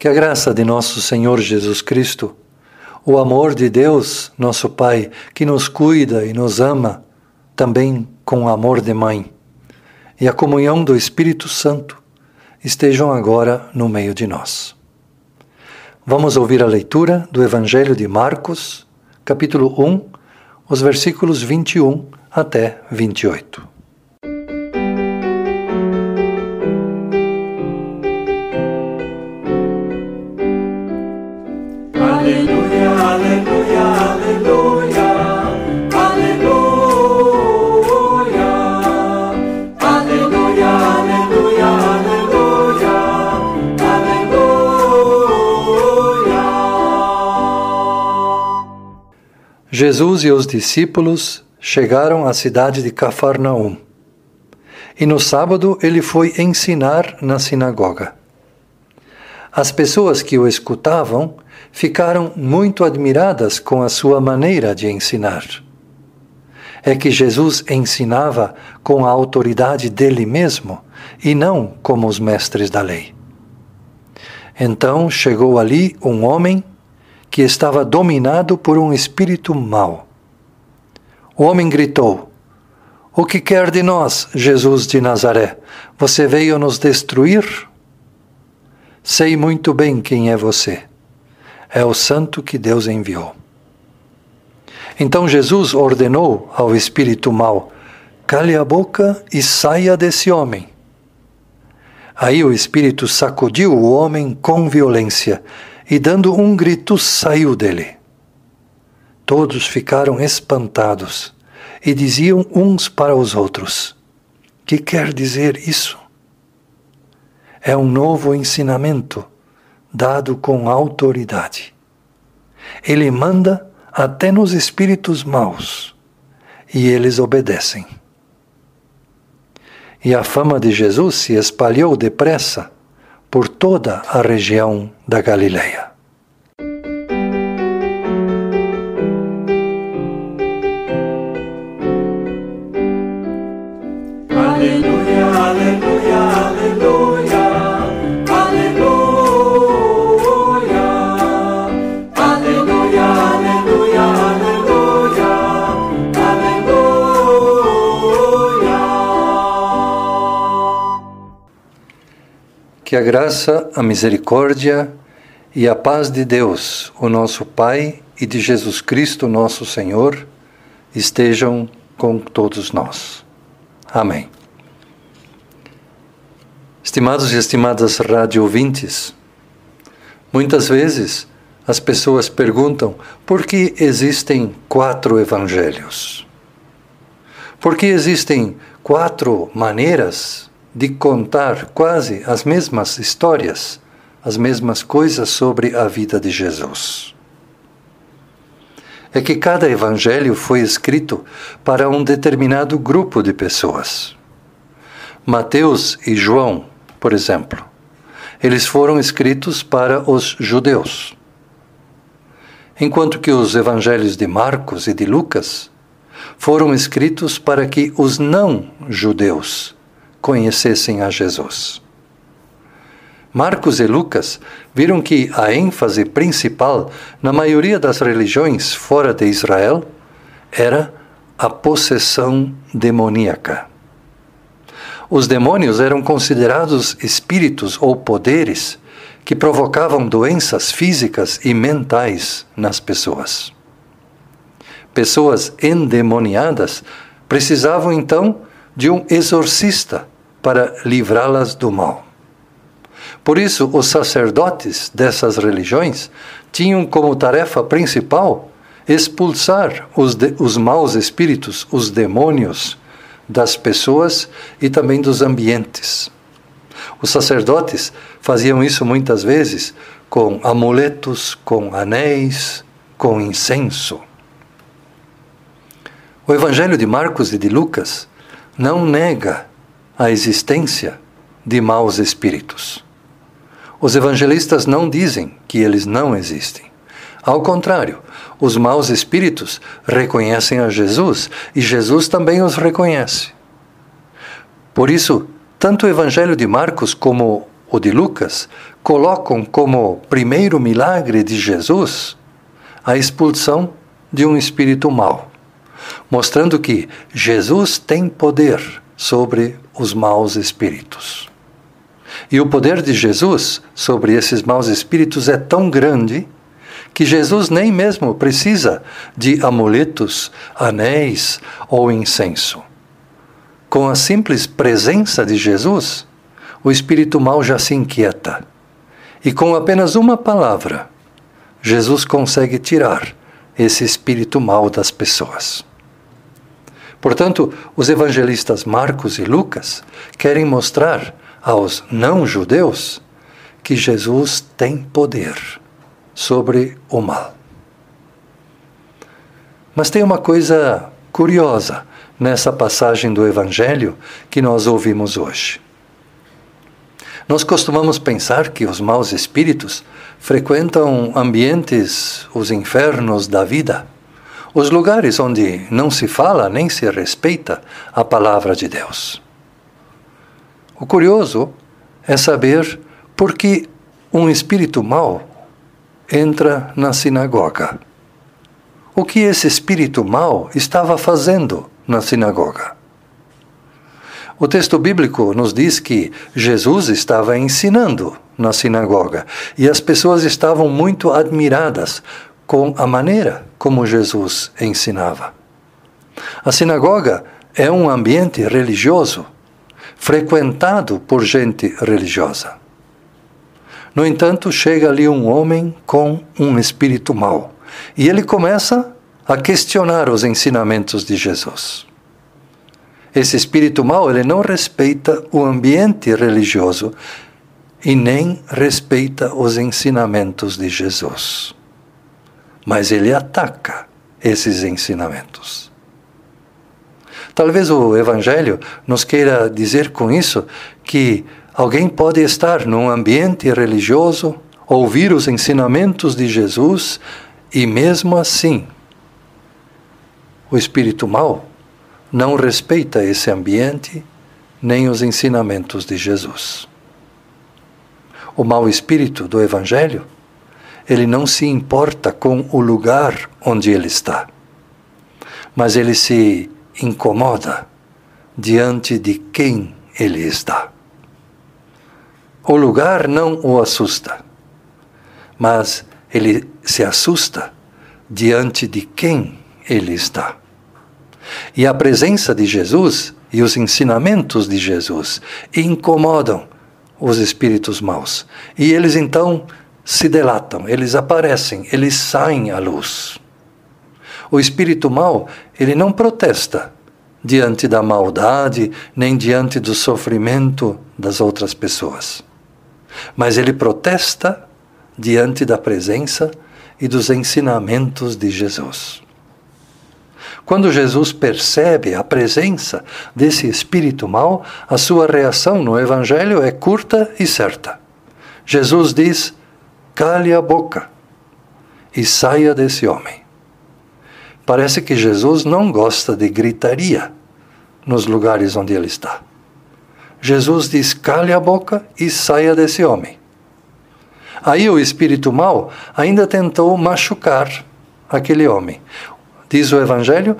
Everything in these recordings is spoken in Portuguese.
Que a graça de nosso Senhor Jesus Cristo, o amor de Deus, nosso Pai, que nos cuida e nos ama, também com amor de mãe, e a comunhão do Espírito Santo estejam agora no meio de nós. Vamos ouvir a leitura do Evangelho de Marcos, capítulo 1, os versículos 21 até 28. Jesus e os discípulos chegaram à cidade de Cafarnaum. E no sábado ele foi ensinar na sinagoga. As pessoas que o escutavam ficaram muito admiradas com a sua maneira de ensinar. É que Jesus ensinava com a autoridade dele mesmo e não como os mestres da lei. Então chegou ali um homem que estava dominado por um espírito mau. O homem gritou: O que quer de nós, Jesus de Nazaré? Você veio nos destruir? Sei muito bem quem é você. É o santo que Deus enviou. Então Jesus ordenou ao espírito mau: Cale a boca e saia desse homem. Aí o espírito sacudiu o homem com violência e, dando um grito, saiu dele. Todos ficaram espantados e diziam uns para os outros: Que quer dizer isso? É um novo ensinamento dado com autoridade. Ele manda até nos espíritos maus e eles obedecem. E a fama de Jesus se espalhou depressa por toda a região da Galileia. Que a graça, a misericórdia e a paz de Deus, o nosso Pai, e de Jesus Cristo, nosso Senhor, estejam com todos nós. Amém. Estimados e estimadas rádio ouvintes, muitas vezes as pessoas perguntam por que existem quatro evangelhos? Por que existem quatro maneiras de contar quase as mesmas histórias, as mesmas coisas sobre a vida de Jesus. É que cada evangelho foi escrito para um determinado grupo de pessoas. Mateus e João, por exemplo, eles foram escritos para os judeus. Enquanto que os evangelhos de Marcos e de Lucas foram escritos para que os não-judeus conhecessem a Jesus. Marcos e Lucas viram que a ênfase principal na maioria das religiões fora de Israel era a possessão demoníaca. Os demônios eram considerados espíritos ou poderes que provocavam doenças físicas e mentais nas pessoas. Pessoas endemoniadas precisavam então de um exorcista para livrá-las do mal. Por isso, os sacerdotes dessas religiões tinham como tarefa principal expulsar os, de, os maus espíritos, os demônios, das pessoas e também dos ambientes. Os sacerdotes faziam isso muitas vezes com amuletos, com anéis, com incenso. O Evangelho de Marcos e de Lucas não nega a existência de maus espíritos. Os evangelistas não dizem que eles não existem. Ao contrário, os maus espíritos reconhecem a Jesus e Jesus também os reconhece. Por isso, tanto o Evangelho de Marcos como o de Lucas colocam como primeiro milagre de Jesus a expulsão de um espírito mau, mostrando que Jesus tem poder sobre os maus espíritos. E o poder de Jesus sobre esses maus espíritos é tão grande que Jesus nem mesmo precisa de amuletos, anéis ou incenso. Com a simples presença de Jesus, o espírito mau já se inquieta. E com apenas uma palavra, Jesus consegue tirar esse espírito mau das pessoas. Portanto, os evangelistas Marcos e Lucas querem mostrar aos não-judeus que Jesus tem poder sobre o mal. Mas tem uma coisa curiosa nessa passagem do Evangelho que nós ouvimos hoje. Nós costumamos pensar que os maus espíritos frequentam ambientes, os infernos da vida, os lugares onde não se fala nem se respeita a palavra de Deus. O curioso é saber por que um espírito mau entra na sinagoga. O que esse espírito mau estava fazendo na sinagoga? O texto bíblico nos diz que Jesus estava ensinando na sinagoga e as pessoas estavam muito admiradas com a maneira como Jesus ensinava. A sinagoga é um ambiente religioso, frequentado por gente religiosa. No entanto, chega ali um homem com um espírito mau e ele começa a questionar os ensinamentos de Jesus. Esse espírito mau, ele não respeita o ambiente religioso e nem respeita os ensinamentos de Jesus. Mas ele ataca esses ensinamentos. Talvez o Evangelho nos queira dizer com isso que Alguém pode estar num ambiente religioso, ouvir os ensinamentos de Jesus e, mesmo assim, o espírito mau não respeita esse ambiente nem os ensinamentos de Jesus. O mau espírito do Evangelho, ele não se importa com o lugar onde ele está, mas ele se incomoda diante de quem ele está. O lugar não o assusta, mas ele se assusta diante de quem ele está. E a presença de Jesus e os ensinamentos de Jesus incomodam os espíritos maus. E eles então se delatam, eles aparecem, eles saem à luz. O espírito mau, ele não protesta diante da maldade, nem diante do sofrimento das outras pessoas mas ele protesta diante da presença e dos ensinamentos de Jesus. Quando Jesus percebe a presença desse espírito mau, a sua reação no Evangelho é curta e certa. Jesus diz: cale a boca e saia desse homem. Parece que Jesus não gosta de gritaria nos lugares onde ele está. Jesus diz: cale a boca e saia desse homem. Aí o espírito mau ainda tentou machucar aquele homem. Diz o Evangelho: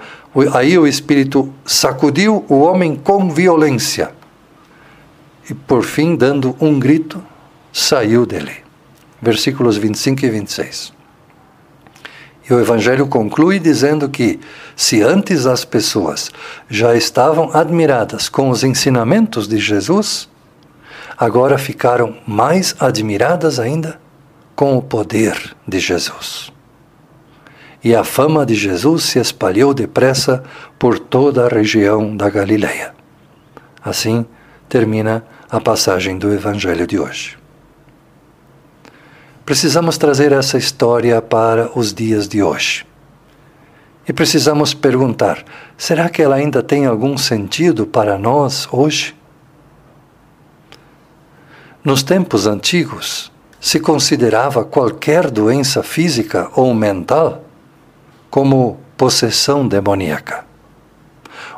aí o espírito sacudiu o homem com violência e, por fim, dando um grito, saiu dele. Versículos 25 e 26. E o Evangelho conclui dizendo que, se antes as pessoas já estavam admiradas com os ensinamentos de Jesus, agora ficaram mais admiradas ainda com o poder de Jesus. E a fama de Jesus se espalhou depressa por toda a região da Galileia. Assim termina a passagem do Evangelho de hoje. Precisamos trazer essa história para os dias de hoje. E precisamos perguntar: será que ela ainda tem algum sentido para nós hoje? Nos tempos antigos, se considerava qualquer doença física ou mental como possessão demoníaca.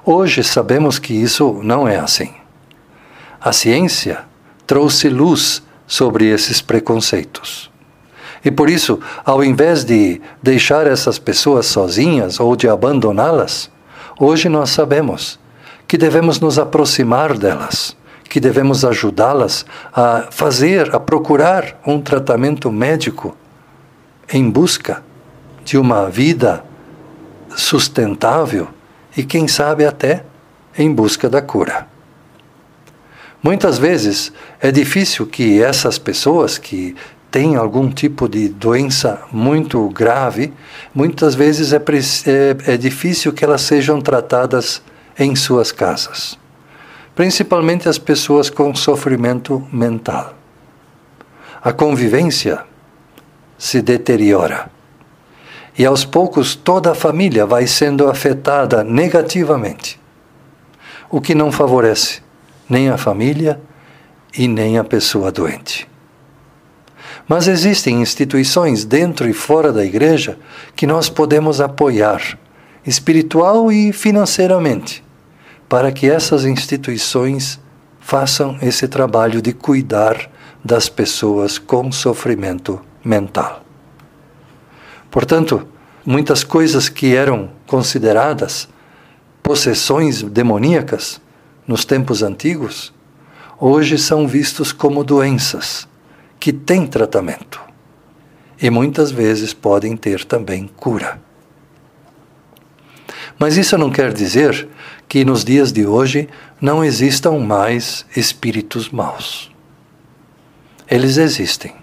Hoje sabemos que isso não é assim. A ciência trouxe luz sobre esses preconceitos. E por isso, ao invés de deixar essas pessoas sozinhas ou de abandoná-las, hoje nós sabemos que devemos nos aproximar delas, que devemos ajudá-las a fazer, a procurar um tratamento médico em busca de uma vida sustentável e, quem sabe, até em busca da cura. Muitas vezes é difícil que essas pessoas que têm algum tipo de doença muito grave, muitas vezes é, é, é difícil que elas sejam tratadas em suas casas. Principalmente as pessoas com sofrimento mental. A convivência se deteriora. E aos poucos toda a família vai sendo afetada negativamente, o que não favorece nem a família e nem a pessoa doente. Mas existem instituições dentro e fora da igreja que nós podemos apoiar, espiritual e financeiramente, para que essas instituições façam esse trabalho de cuidar das pessoas com sofrimento mental. Portanto, muitas coisas que eram consideradas possessões demoníacas nos tempos antigos, hoje são vistos como doenças que têm tratamento e muitas vezes podem ter também cura. Mas isso não quer dizer que nos dias de hoje não existam mais espíritos maus. Eles existem.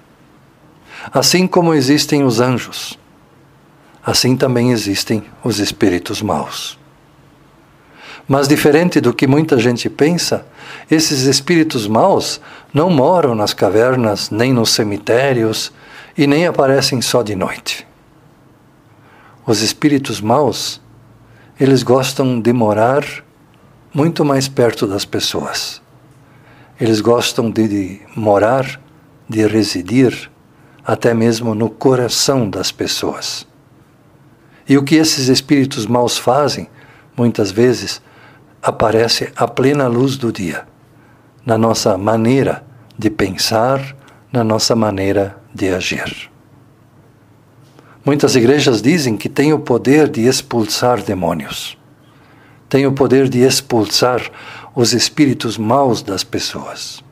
Assim como existem os anjos, assim também existem os espíritos maus. Mas, diferente do que muita gente pensa, esses espíritos maus não moram nas cavernas, nem nos cemitérios e nem aparecem só de noite. Os espíritos maus, eles gostam de morar muito mais perto das pessoas. Eles gostam de, de morar, de residir, até mesmo no coração das pessoas. E o que esses espíritos maus fazem, muitas vezes, aparece a plena luz do dia, na nossa maneira de pensar, na nossa maneira de agir. Muitas igrejas dizem que têm o poder de expulsar demônios, têm o poder de expulsar os espíritos maus das pessoas.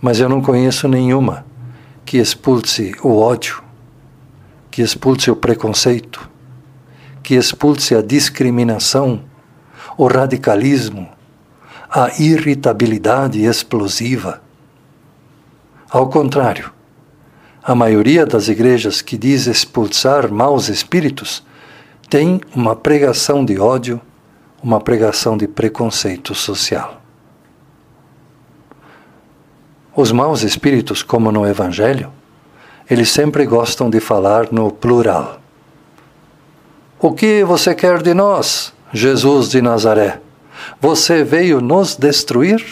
Mas eu não conheço nenhuma que expulse o ódio, que expulse o preconceito, que expulse a discriminação o radicalismo, a irritabilidade explosiva. Ao contrário, a maioria das igrejas que diz expulsar maus espíritos tem uma pregação de ódio, uma pregação de preconceito social. Os maus espíritos, como no Evangelho, eles sempre gostam de falar no plural. O que você quer de nós? Jesus de Nazaré, você veio nos destruir?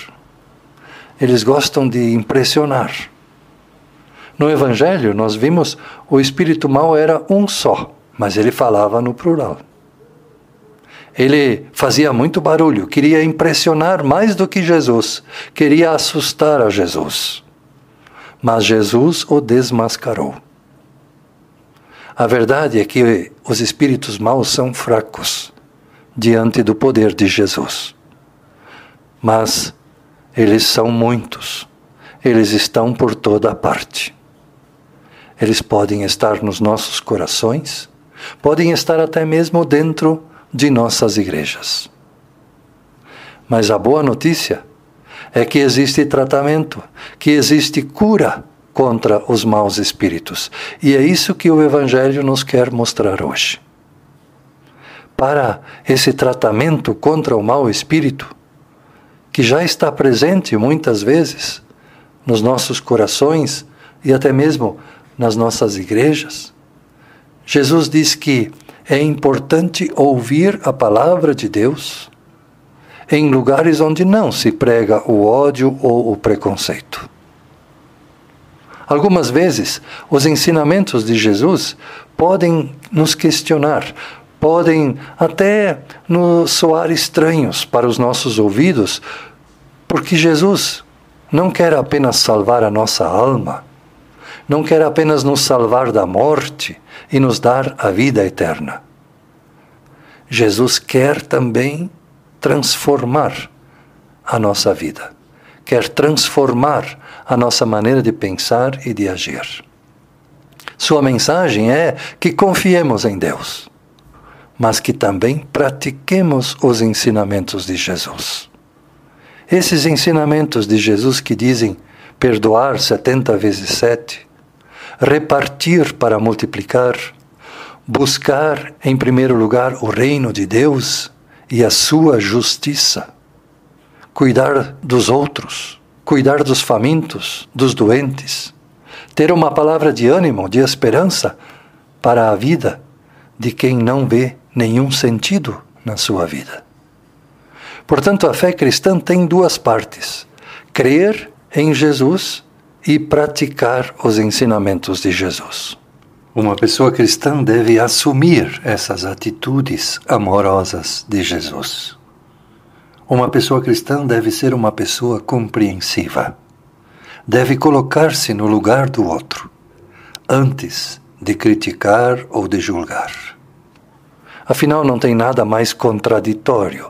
Eles gostam de impressionar. No Evangelho, nós vimos o espírito mau era um só, mas ele falava no plural. Ele fazia muito barulho, queria impressionar mais do que Jesus, queria assustar a Jesus. Mas Jesus o desmascarou. A verdade é que os espíritos maus são fracos diante do poder de Jesus. Mas eles são muitos, eles estão por toda parte. Eles podem estar nos nossos corações, podem estar até mesmo dentro de nossas igrejas. Mas a boa notícia é que existe tratamento, que existe cura contra os maus espíritos. E é isso que o Evangelho nos quer mostrar hoje para esse tratamento contra o mau espírito, que já está presente muitas vezes nos nossos corações e até mesmo nas nossas igrejas. Jesus diz que é importante ouvir a palavra de Deus em lugares onde não se prega o ódio ou o preconceito. Algumas vezes, os ensinamentos de Jesus podem nos questionar podem até nos soar estranhos para os nossos ouvidos, porque Jesus não quer apenas salvar a nossa alma, não quer apenas nos salvar da morte e nos dar a vida eterna. Jesus quer também transformar a nossa vida, quer transformar a nossa maneira de pensar e de agir. Sua mensagem é que confiemos em Deus, mas que também pratiquemos os ensinamentos de Jesus. Esses ensinamentos de Jesus que dizem perdoar 70 vezes 7, repartir para multiplicar, buscar em primeiro lugar o reino de Deus e a sua justiça, cuidar dos outros, cuidar dos famintos, dos doentes, ter uma palavra de ânimo, de esperança para a vida de quem não vê nenhum sentido na sua vida. Portanto, a fé cristã tem duas partes: crer em Jesus e praticar os ensinamentos de Jesus. Uma pessoa cristã deve assumir essas atitudes amorosas de Jesus. Uma pessoa cristã deve ser uma pessoa compreensiva deve colocar-se no lugar do outro, antes de criticar ou de julgar. Afinal, não tem nada mais contraditório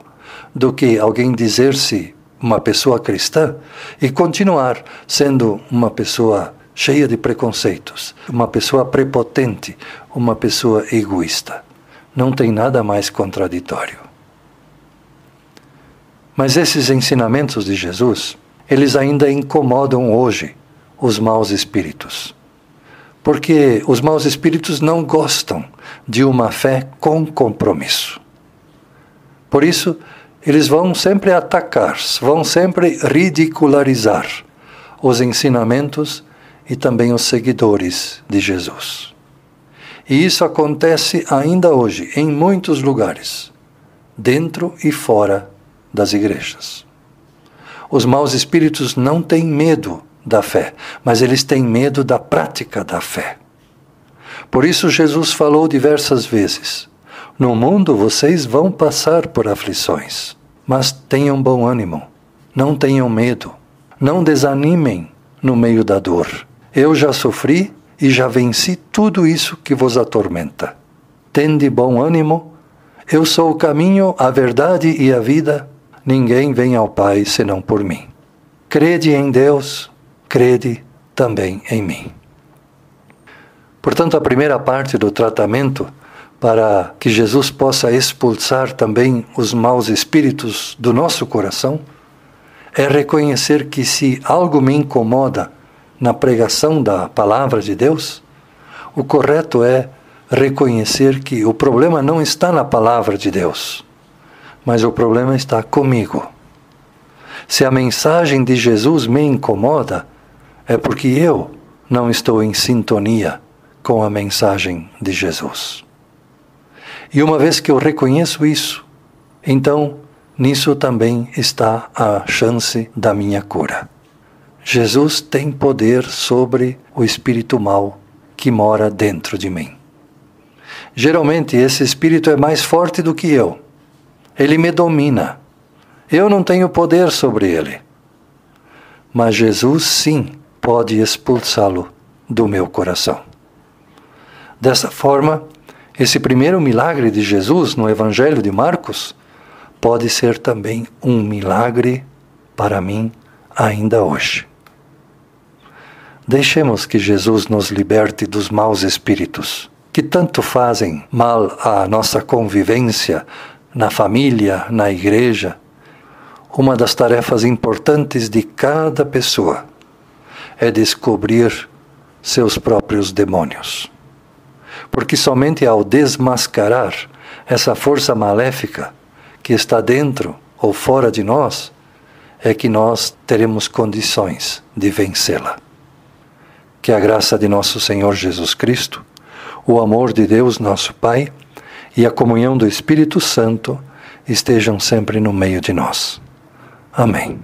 do que alguém dizer-se uma pessoa cristã e continuar sendo uma pessoa cheia de preconceitos, uma pessoa prepotente, uma pessoa egoísta. Não tem nada mais contraditório. Mas esses ensinamentos de Jesus eles ainda incomodam hoje os maus espíritos. Porque os maus espíritos não gostam de uma fé com compromisso. Por isso, eles vão sempre atacar, vão sempre ridicularizar os ensinamentos e também os seguidores de Jesus. E isso acontece ainda hoje em muitos lugares, dentro e fora das igrejas. Os maus espíritos não têm medo da fé, mas eles têm medo da prática da fé. Por isso, Jesus falou diversas vezes: No mundo vocês vão passar por aflições, mas tenham bom ânimo, não tenham medo, não desanimem no meio da dor. Eu já sofri e já venci tudo isso que vos atormenta. Tende bom ânimo, eu sou o caminho, a verdade e a vida. Ninguém vem ao Pai senão por mim. Crede em Deus, crede também em mim. Portanto, a primeira parte do tratamento para que Jesus possa expulsar também os maus espíritos do nosso coração é reconhecer que se algo me incomoda na pregação da palavra de Deus, o correto é reconhecer que o problema não está na palavra de Deus mas o problema está comigo. Se a mensagem de Jesus me incomoda, é porque eu não estou em sintonia com a mensagem de Jesus. E uma vez que eu reconheço isso, então nisso também está a chance da minha cura. Jesus tem poder sobre o espírito mau que mora dentro de mim. Geralmente esse espírito é mais forte do que eu ele me domina. Eu não tenho poder sobre ele. Mas Jesus sim pode expulsá-lo do meu coração. Dessa forma, esse primeiro milagre de Jesus no Evangelho de Marcos pode ser também um milagre para mim ainda hoje. Deixemos que Jesus nos liberte dos maus espíritos que tanto fazem mal à nossa convivência, na família, na igreja, uma das tarefas importantes de cada pessoa é descobrir seus próprios demônios. Porque somente ao desmascarar essa força maléfica que está dentro ou fora de nós, é que nós teremos condições de vencê-la. Que a graça de nosso Senhor Jesus Cristo, o amor de Deus, nosso Pai, e a comunhão do Espírito Santo estejam sempre no meio de nós. Amém.